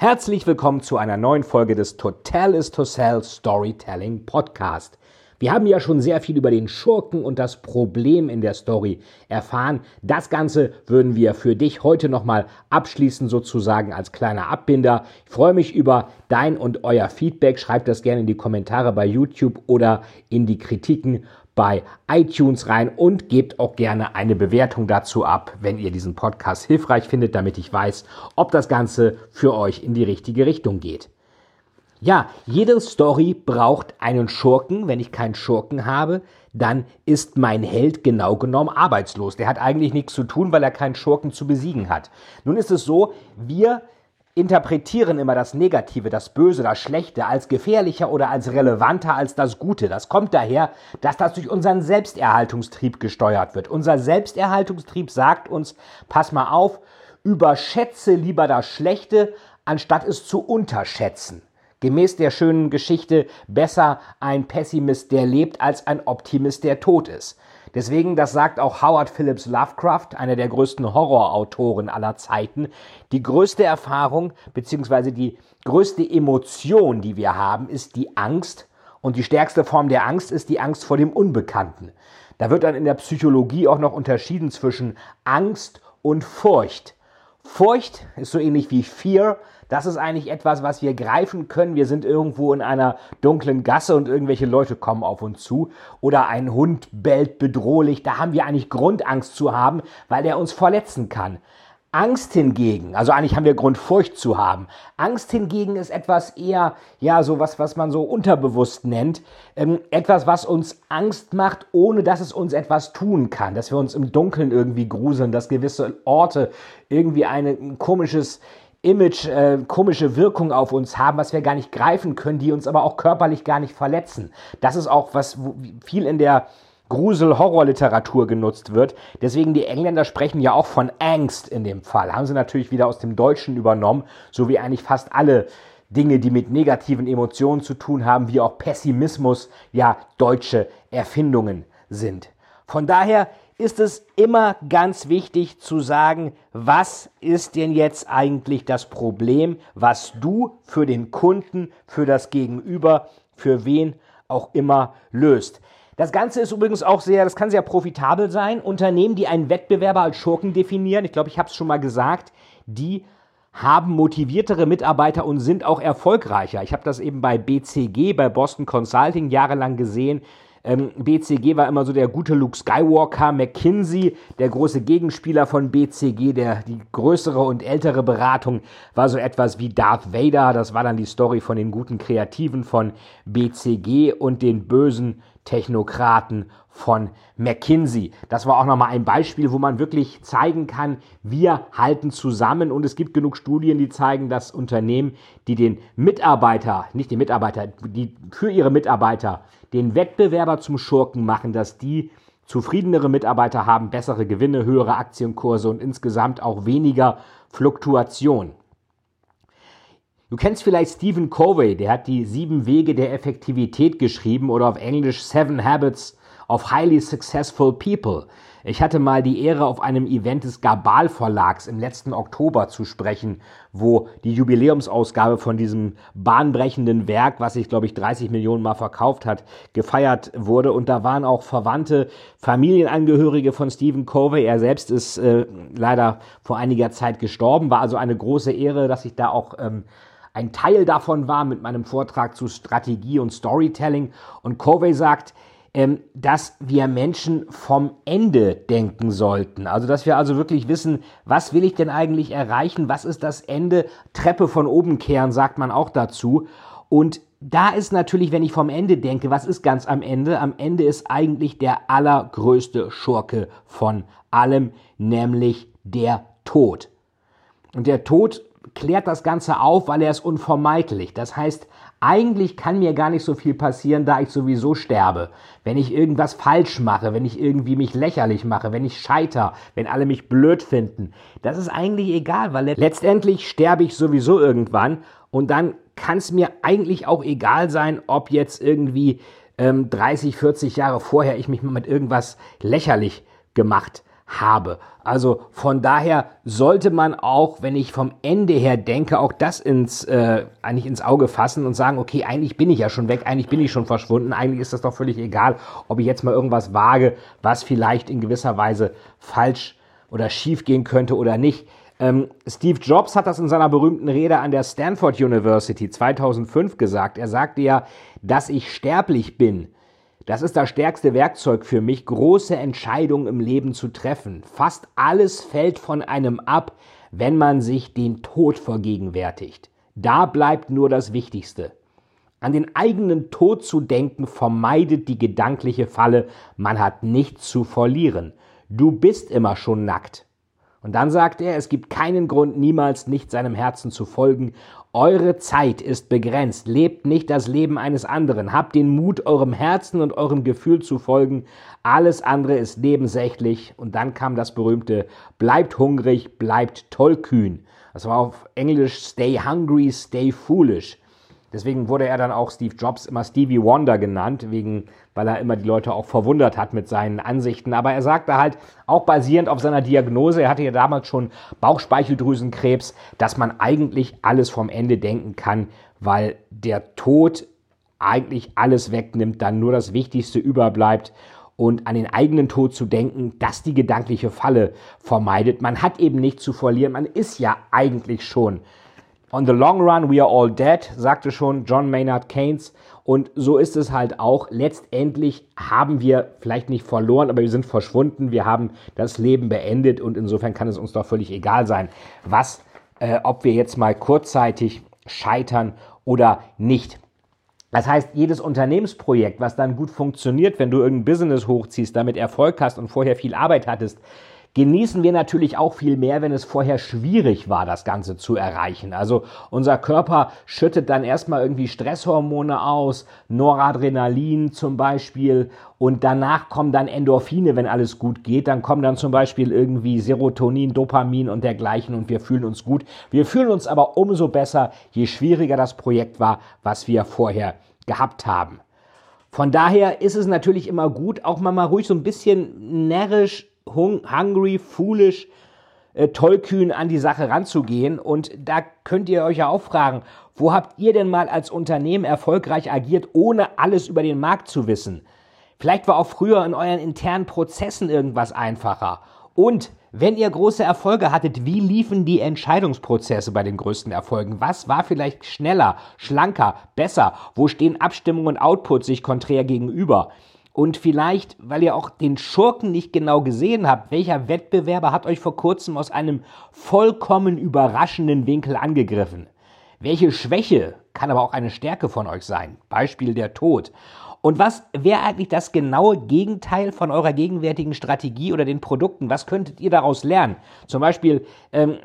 Herzlich willkommen zu einer neuen Folge des Total is to Sell Storytelling Podcast. Wir haben ja schon sehr viel über den Schurken und das Problem in der Story erfahren. Das Ganze würden wir für dich heute nochmal abschließen, sozusagen als kleiner Abbinder. Ich freue mich über dein und euer Feedback. Schreibt das gerne in die Kommentare bei YouTube oder in die Kritiken bei iTunes rein und gebt auch gerne eine Bewertung dazu ab, wenn ihr diesen Podcast hilfreich findet, damit ich weiß, ob das Ganze für euch in die richtige Richtung geht. Ja, jede Story braucht einen Schurken. Wenn ich keinen Schurken habe, dann ist mein Held genau genommen arbeitslos. Der hat eigentlich nichts zu tun, weil er keinen Schurken zu besiegen hat. Nun ist es so, wir interpretieren immer das Negative, das Böse, das Schlechte als gefährlicher oder als relevanter als das Gute. Das kommt daher, dass das durch unseren Selbsterhaltungstrieb gesteuert wird. Unser Selbsterhaltungstrieb sagt uns, pass mal auf, überschätze lieber das Schlechte, anstatt es zu unterschätzen. Gemäß der schönen Geschichte besser ein Pessimist, der lebt, als ein Optimist, der tot ist. Deswegen, das sagt auch Howard Phillips Lovecraft, einer der größten Horrorautoren aller Zeiten, die größte Erfahrung bzw. die größte Emotion, die wir haben, ist die Angst. Und die stärkste Form der Angst ist die Angst vor dem Unbekannten. Da wird dann in der Psychologie auch noch unterschieden zwischen Angst und Furcht. Furcht ist so ähnlich wie Fear, das ist eigentlich etwas, was wir greifen können. Wir sind irgendwo in einer dunklen Gasse und irgendwelche Leute kommen auf uns zu. Oder ein Hund bellt bedrohlich. Da haben wir eigentlich Grundangst zu haben, weil der uns verletzen kann. Angst hingegen, also eigentlich haben wir Grund Furcht zu haben. Angst hingegen ist etwas eher, ja, so was, was man so unterbewusst nennt. Ähm, etwas, was uns Angst macht, ohne dass es uns etwas tun kann. Dass wir uns im Dunkeln irgendwie gruseln, dass gewisse Orte irgendwie ein komisches, Image, äh, komische Wirkung auf uns haben, was wir gar nicht greifen können, die uns aber auch körperlich gar nicht verletzen. Das ist auch was viel in der Grusel-Horror-Literatur genutzt wird. Deswegen die Engländer sprechen ja auch von Angst in dem Fall. Haben sie natürlich wieder aus dem Deutschen übernommen, so wie eigentlich fast alle Dinge, die mit negativen Emotionen zu tun haben, wie auch Pessimismus, ja deutsche Erfindungen sind. Von daher ist es immer ganz wichtig zu sagen, was ist denn jetzt eigentlich das Problem, was du für den Kunden, für das Gegenüber, für wen auch immer löst. Das Ganze ist übrigens auch sehr, das kann sehr profitabel sein. Unternehmen, die einen Wettbewerber als Schurken definieren, ich glaube, ich habe es schon mal gesagt, die haben motiviertere Mitarbeiter und sind auch erfolgreicher. Ich habe das eben bei BCG, bei Boston Consulting jahrelang gesehen. Ähm, BCG war immer so der gute Luke Skywalker, McKinsey, der große Gegenspieler von BCG, der die größere und ältere Beratung war so etwas wie Darth Vader. Das war dann die Story von den guten Kreativen von BCG und den bösen Technokraten von McKinsey. Das war auch nochmal ein Beispiel, wo man wirklich zeigen kann, wir halten zusammen und es gibt genug Studien, die zeigen, dass Unternehmen, die den Mitarbeiter, nicht den Mitarbeiter, die für ihre Mitarbeiter den Wettbewerber zum Schurken machen, dass die zufriedenere Mitarbeiter haben, bessere Gewinne, höhere Aktienkurse und insgesamt auch weniger Fluktuation. Du kennst vielleicht Stephen Covey, der hat die sieben Wege der Effektivität geschrieben oder auf Englisch Seven Habits of Highly Successful People. Ich hatte mal die Ehre, auf einem Event des Gabal Verlags im letzten Oktober zu sprechen, wo die Jubiläumsausgabe von diesem bahnbrechenden Werk, was sich, glaube ich, 30 Millionen Mal verkauft hat, gefeiert wurde. Und da waren auch Verwandte, Familienangehörige von Stephen Covey. Er selbst ist äh, leider vor einiger Zeit gestorben. War also eine große Ehre, dass ich da auch ähm, ein Teil davon war mit meinem Vortrag zu Strategie und Storytelling. Und Covey sagt, ähm, dass wir Menschen vom Ende denken sollten. Also, dass wir also wirklich wissen, was will ich denn eigentlich erreichen? Was ist das Ende? Treppe von oben kehren, sagt man auch dazu. Und da ist natürlich, wenn ich vom Ende denke, was ist ganz am Ende? Am Ende ist eigentlich der allergrößte Schurke von allem, nämlich der Tod. Und der Tod klärt das Ganze auf, weil er ist unvermeidlich. Das heißt, eigentlich kann mir gar nicht so viel passieren, da ich sowieso sterbe. Wenn ich irgendwas falsch mache, wenn ich irgendwie mich lächerlich mache, wenn ich scheiter, wenn alle mich blöd finden. Das ist eigentlich egal, weil letztendlich sterbe ich sowieso irgendwann und dann kann es mir eigentlich auch egal sein, ob jetzt irgendwie ähm, 30, 40 Jahre vorher ich mich mal mit irgendwas lächerlich gemacht habe. Also von daher sollte man auch, wenn ich vom Ende her denke, auch das ins, äh, eigentlich ins Auge fassen und sagen, okay, eigentlich bin ich ja schon weg, eigentlich bin ich schon verschwunden, eigentlich ist das doch völlig egal, ob ich jetzt mal irgendwas wage, was vielleicht in gewisser Weise falsch oder schief gehen könnte oder nicht. Ähm, Steve Jobs hat das in seiner berühmten Rede an der Stanford University 2005 gesagt. Er sagte ja, dass ich sterblich bin das ist das stärkste Werkzeug für mich, große Entscheidungen im Leben zu treffen. Fast alles fällt von einem ab, wenn man sich den Tod vergegenwärtigt. Da bleibt nur das Wichtigste. An den eigenen Tod zu denken vermeidet die gedankliche Falle, man hat nichts zu verlieren. Du bist immer schon nackt. Und dann sagt er, es gibt keinen Grund, niemals nicht seinem Herzen zu folgen. Eure Zeit ist begrenzt. Lebt nicht das Leben eines anderen. Habt den Mut, eurem Herzen und eurem Gefühl zu folgen. Alles andere ist nebensächlich. Und dann kam das berühmte, bleibt hungrig, bleibt tollkühn. Das war auf Englisch stay hungry, stay foolish. Deswegen wurde er dann auch Steve Jobs immer Stevie Wonder genannt, wegen, weil er immer die Leute auch verwundert hat mit seinen Ansichten. Aber er sagte halt, auch basierend auf seiner Diagnose, er hatte ja damals schon Bauchspeicheldrüsenkrebs, dass man eigentlich alles vom Ende denken kann, weil der Tod eigentlich alles wegnimmt, dann nur das Wichtigste überbleibt und an den eigenen Tod zu denken, dass die gedankliche Falle vermeidet. Man hat eben nichts zu verlieren, man ist ja eigentlich schon On the long run, we are all dead, sagte schon John Maynard Keynes. Und so ist es halt auch. Letztendlich haben wir vielleicht nicht verloren, aber wir sind verschwunden. Wir haben das Leben beendet und insofern kann es uns doch völlig egal sein, was, äh, ob wir jetzt mal kurzzeitig scheitern oder nicht. Das heißt, jedes Unternehmensprojekt, was dann gut funktioniert, wenn du irgendein Business hochziehst, damit Erfolg hast und vorher viel Arbeit hattest, genießen wir natürlich auch viel mehr, wenn es vorher schwierig war, das Ganze zu erreichen. Also unser Körper schüttet dann erstmal irgendwie Stresshormone aus, Noradrenalin zum Beispiel, und danach kommen dann Endorphine, wenn alles gut geht. Dann kommen dann zum Beispiel irgendwie Serotonin, Dopamin und dergleichen und wir fühlen uns gut. Wir fühlen uns aber umso besser, je schwieriger das Projekt war, was wir vorher gehabt haben. Von daher ist es natürlich immer gut, auch mal, mal ruhig so ein bisschen närrisch hungry, foolish, äh, tollkühn an die Sache ranzugehen. Und da könnt ihr euch ja auch fragen, wo habt ihr denn mal als Unternehmen erfolgreich agiert, ohne alles über den Markt zu wissen? Vielleicht war auch früher in euren internen Prozessen irgendwas einfacher. Und wenn ihr große Erfolge hattet, wie liefen die Entscheidungsprozesse bei den größten Erfolgen? Was war vielleicht schneller, schlanker, besser? Wo stehen Abstimmung und Output sich konträr gegenüber? Und vielleicht, weil ihr auch den Schurken nicht genau gesehen habt, welcher Wettbewerber hat euch vor kurzem aus einem vollkommen überraschenden Winkel angegriffen? Welche Schwäche kann aber auch eine Stärke von euch sein? Beispiel der Tod. Und was wäre eigentlich das genaue Gegenteil von eurer gegenwärtigen Strategie oder den Produkten? Was könntet ihr daraus lernen? Zum Beispiel, ähm,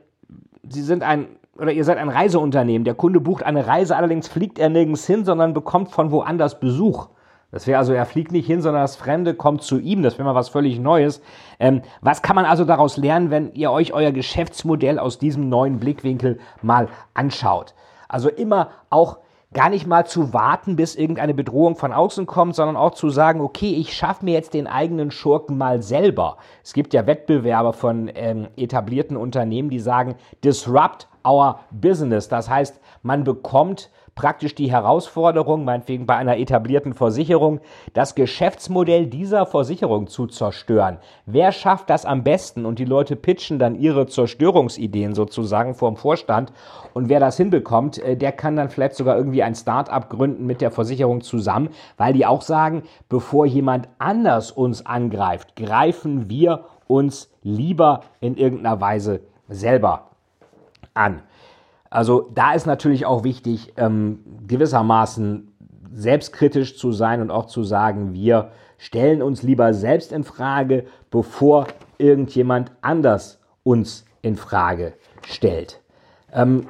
Sie sind ein oder ihr seid ein Reiseunternehmen. Der Kunde bucht eine Reise, allerdings fliegt er nirgends hin, sondern bekommt von woanders Besuch. Das wäre also, er fliegt nicht hin, sondern das Fremde kommt zu ihm. Das wäre mal was völlig Neues. Ähm, was kann man also daraus lernen, wenn ihr euch euer Geschäftsmodell aus diesem neuen Blickwinkel mal anschaut? Also immer auch gar nicht mal zu warten, bis irgendeine Bedrohung von außen kommt, sondern auch zu sagen, okay, ich schaffe mir jetzt den eigenen Schurken mal selber. Es gibt ja Wettbewerber von ähm, etablierten Unternehmen, die sagen, disrupt our business. Das heißt, man bekommt praktisch die Herausforderung, meinetwegen bei einer etablierten Versicherung, das Geschäftsmodell dieser Versicherung zu zerstören. Wer schafft das am besten? Und die Leute pitchen dann ihre Zerstörungsideen sozusagen vorm Vorstand. Und wer das hinbekommt, äh, der kann dann vielleicht sogar irgendwie ein Start-up gründen mit der Versicherung zusammen, weil die auch sagen, bevor jemand anders uns angreift, greifen wir uns lieber in irgendeiner Weise selber an. Also da ist natürlich auch wichtig, ähm, gewissermaßen selbstkritisch zu sein und auch zu sagen, wir stellen uns lieber selbst in Frage, bevor irgendjemand anders uns in Frage stellt. Ähm,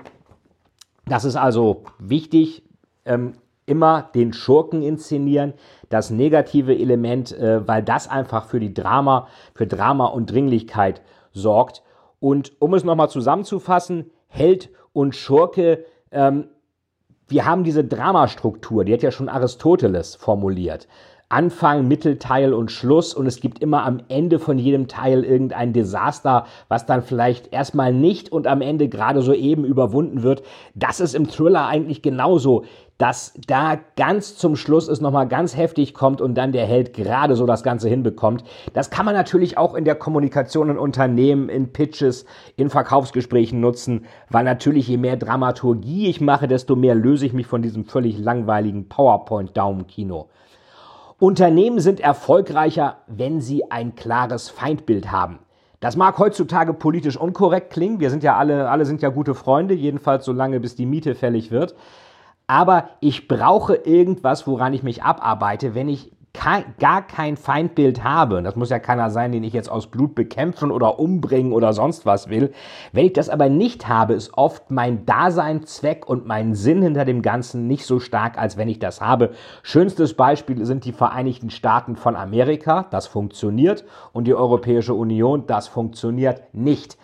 das ist also wichtig. Ähm, immer den Schurken inszenieren, das negative Element, äh, weil das einfach für die Drama, für Drama und Dringlichkeit sorgt. Und um es nochmal zusammenzufassen, Held und Schurke, ähm, wir haben diese Dramastruktur, die hat ja schon Aristoteles formuliert. Anfang, Mittelteil und Schluss und es gibt immer am Ende von jedem Teil irgendein Desaster, was dann vielleicht erstmal nicht und am Ende gerade so eben überwunden wird. Das ist im Thriller eigentlich genauso, dass da ganz zum Schluss es nochmal ganz heftig kommt und dann der Held gerade so das Ganze hinbekommt. Das kann man natürlich auch in der Kommunikation in Unternehmen, in Pitches, in Verkaufsgesprächen nutzen, weil natürlich je mehr Dramaturgie ich mache, desto mehr löse ich mich von diesem völlig langweiligen PowerPoint-Daumenkino. Unternehmen sind erfolgreicher, wenn sie ein klares Feindbild haben. Das mag heutzutage politisch unkorrekt klingen. Wir sind ja alle, alle sind ja gute Freunde, jedenfalls so lange, bis die Miete fällig wird. Aber ich brauche irgendwas, woran ich mich abarbeite, wenn ich kein, gar kein Feindbild habe, das muss ja keiner sein, den ich jetzt aus Blut bekämpfen oder umbringen oder sonst was will. Wenn ich das aber nicht habe, ist oft mein Dasein, Zweck und mein Sinn hinter dem Ganzen nicht so stark, als wenn ich das habe. Schönstes Beispiel sind die Vereinigten Staaten von Amerika, das funktioniert, und die Europäische Union, das funktioniert nicht.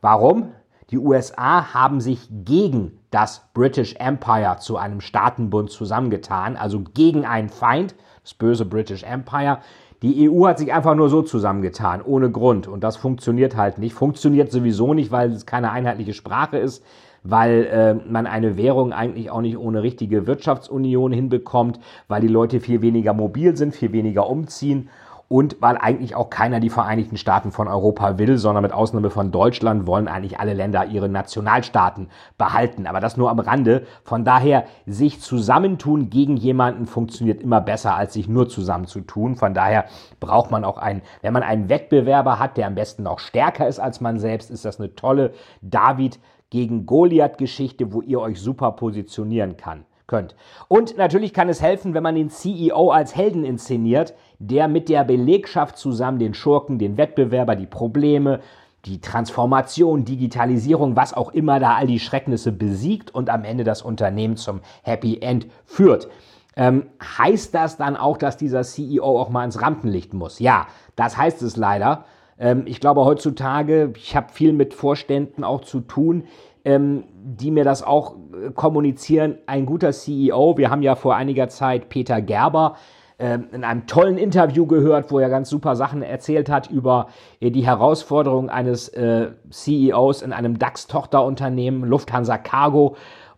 Warum? Die USA haben sich gegen das British Empire zu einem Staatenbund zusammengetan, also gegen einen Feind das böse British Empire. Die EU hat sich einfach nur so zusammengetan, ohne Grund. Und das funktioniert halt nicht. Funktioniert sowieso nicht, weil es keine einheitliche Sprache ist, weil äh, man eine Währung eigentlich auch nicht ohne richtige Wirtschaftsunion hinbekommt, weil die Leute viel weniger mobil sind, viel weniger umziehen und weil eigentlich auch keiner die Vereinigten Staaten von Europa will, sondern mit Ausnahme von Deutschland wollen eigentlich alle Länder ihre Nationalstaaten behalten. Aber das nur am Rande. Von daher, sich zusammentun gegen jemanden funktioniert immer besser, als sich nur zusammenzutun. Von daher braucht man auch einen, wenn man einen Wettbewerber hat, der am besten noch stärker ist als man selbst, ist das eine tolle David gegen Goliath-Geschichte, wo ihr euch super positionieren kann könnt. Und natürlich kann es helfen, wenn man den CEO als Helden inszeniert, der mit der Belegschaft zusammen den Schurken, den Wettbewerber, die Probleme, die Transformation, Digitalisierung, was auch immer da all die Schrecknisse besiegt und am Ende das Unternehmen zum Happy End führt. Ähm, heißt das dann auch, dass dieser CEO auch mal ins Rampenlicht muss? Ja, das heißt es leider. Ähm, ich glaube heutzutage, ich habe viel mit Vorständen auch zu tun, ähm, die mir das auch äh, kommunizieren. Ein guter CEO, wir haben ja vor einiger Zeit Peter Gerber ähm, in einem tollen Interview gehört, wo er ganz super Sachen erzählt hat über äh, die Herausforderung eines äh, CEOs in einem DAX-Tochterunternehmen, Lufthansa Cargo.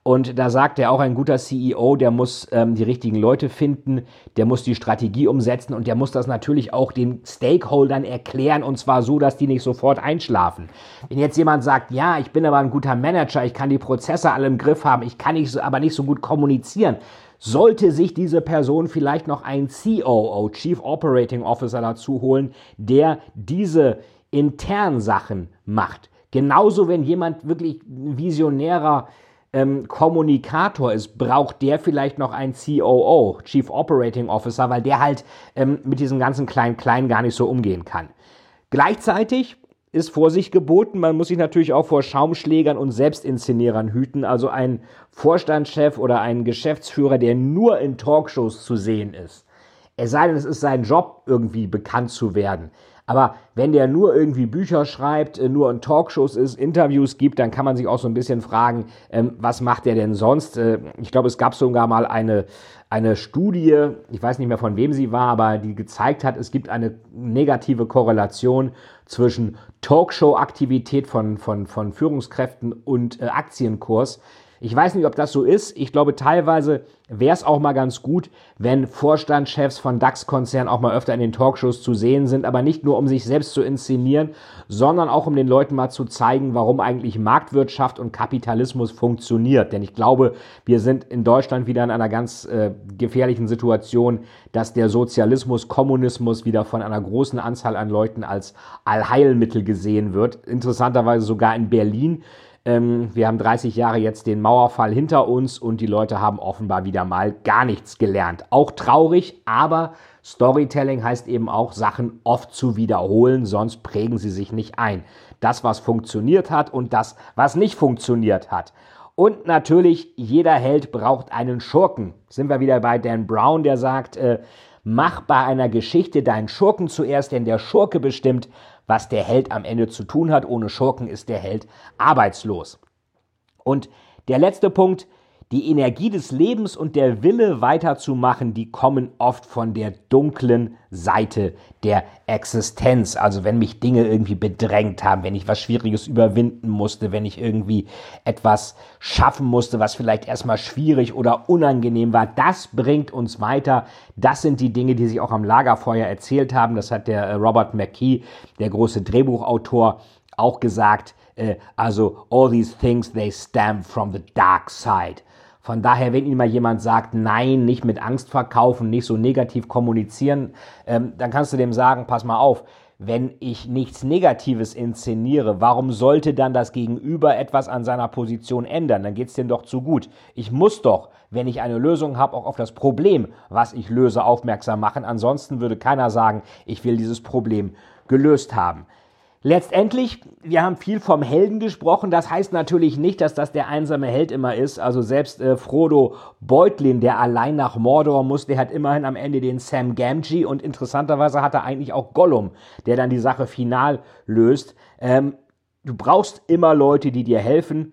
Und da sagt er auch, ein guter CEO, der muss ähm, die richtigen Leute finden, der muss die Strategie umsetzen und der muss das natürlich auch den Stakeholdern erklären und zwar so, dass die nicht sofort einschlafen. Wenn jetzt jemand sagt, ja, ich bin aber ein guter Manager, ich kann die Prozesse alle im Griff haben, ich kann nicht aber nicht so gut kommunizieren, sollte sich diese Person vielleicht noch einen COO, Chief Operating Officer, dazu holen, der diese internen Sachen macht. Genauso, wenn jemand wirklich ein visionärer ähm, Kommunikator ist, braucht der vielleicht noch einen COO, Chief Operating Officer, weil der halt ähm, mit diesem ganzen Klein-Klein gar nicht so umgehen kann. Gleichzeitig ist Vorsicht geboten. Man muss sich natürlich auch vor Schaumschlägern und Selbstinszenierern hüten. Also ein Vorstandschef oder ein Geschäftsführer, der nur in Talkshows zu sehen ist. Es sei denn, es ist sein Job, irgendwie bekannt zu werden. Aber wenn der nur irgendwie Bücher schreibt, äh, nur in Talkshows ist, Interviews gibt, dann kann man sich auch so ein bisschen fragen, ähm, was macht der denn sonst? Äh, ich glaube, es gab sogar mal eine, eine Studie, ich weiß nicht mehr von wem sie war, aber die gezeigt hat, es gibt eine negative Korrelation zwischen Talkshow-Aktivität von, von, von Führungskräften und äh, Aktienkurs. Ich weiß nicht, ob das so ist. Ich glaube, teilweise wäre es auch mal ganz gut, wenn Vorstandschefs von DAX-Konzernen auch mal öfter in den Talkshows zu sehen sind, aber nicht nur, um sich selbst zu inszenieren, sondern auch, um den Leuten mal zu zeigen, warum eigentlich Marktwirtschaft und Kapitalismus funktioniert. Denn ich glaube, wir sind in Deutschland wieder in einer ganz äh, gefährlichen Situation, dass der Sozialismus, Kommunismus wieder von einer großen Anzahl an Leuten als Allheilmittel gesehen wird. Interessanterweise sogar in Berlin ähm, wir haben 30 Jahre jetzt den Mauerfall hinter uns und die Leute haben offenbar wieder mal gar nichts gelernt. Auch traurig, aber Storytelling heißt eben auch, Sachen oft zu wiederholen, sonst prägen sie sich nicht ein. Das, was funktioniert hat und das, was nicht funktioniert hat. Und natürlich, jeder Held braucht einen Schurken. Sind wir wieder bei Dan Brown, der sagt, äh, mach bei einer Geschichte deinen Schurken zuerst, denn der Schurke bestimmt, was der Held am Ende zu tun hat. Ohne Schurken ist der Held arbeitslos. Und der letzte Punkt, die Energie des Lebens und der Wille weiterzumachen, die kommen oft von der dunklen Seite der Existenz. Also wenn mich Dinge irgendwie bedrängt haben, wenn ich was Schwieriges überwinden musste, wenn ich irgendwie etwas schaffen musste, was vielleicht erstmal schwierig oder unangenehm war, das bringt uns weiter. Das sind die Dinge, die sich auch am Lagerfeuer erzählt haben. Das hat der äh, Robert McKee, der große Drehbuchautor, auch gesagt. Äh, also all these things, they stem from the dark side. Von daher, wenn Ihnen mal jemand sagt, nein, nicht mit Angst verkaufen, nicht so negativ kommunizieren, ähm, dann kannst du dem sagen, pass mal auf, wenn ich nichts Negatives inszeniere, warum sollte dann das Gegenüber etwas an seiner Position ändern? Dann geht es dem doch zu gut. Ich muss doch, wenn ich eine Lösung habe, auch auf das Problem, was ich löse, aufmerksam machen. Ansonsten würde keiner sagen, ich will dieses Problem gelöst haben. Letztendlich, wir haben viel vom Helden gesprochen. Das heißt natürlich nicht, dass das der einsame Held immer ist. Also selbst äh, Frodo Beutlin, der allein nach Mordor muss, der hat immerhin am Ende den Sam Gamgee und interessanterweise hat er eigentlich auch Gollum, der dann die Sache final löst. Ähm, du brauchst immer Leute, die dir helfen.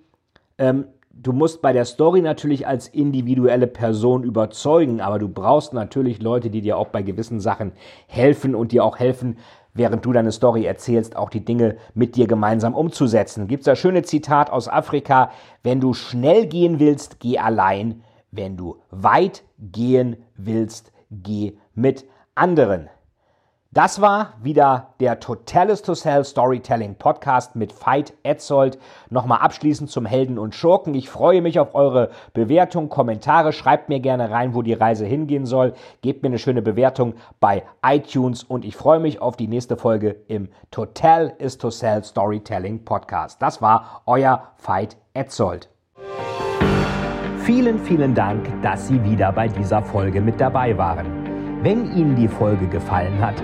Ähm, du musst bei der Story natürlich als individuelle Person überzeugen, aber du brauchst natürlich Leute, die dir auch bei gewissen Sachen helfen und dir auch helfen, während du deine Story erzählst, auch die Dinge mit dir gemeinsam umzusetzen. Gibt's das schöne Zitat aus Afrika, wenn du schnell gehen willst, geh allein, wenn du weit gehen willst, geh mit anderen. Das war wieder der Totalis to Sell Storytelling Podcast mit Veit Etzold. Nochmal abschließend zum Helden und Schurken. Ich freue mich auf eure Bewertung, Kommentare. Schreibt mir gerne rein, wo die Reise hingehen soll. Gebt mir eine schöne Bewertung bei iTunes und ich freue mich auf die nächste Folge im Total is to Sell Storytelling Podcast. Das war euer Veit Etzold. Vielen, vielen Dank, dass Sie wieder bei dieser Folge mit dabei waren. Wenn Ihnen die Folge gefallen hat,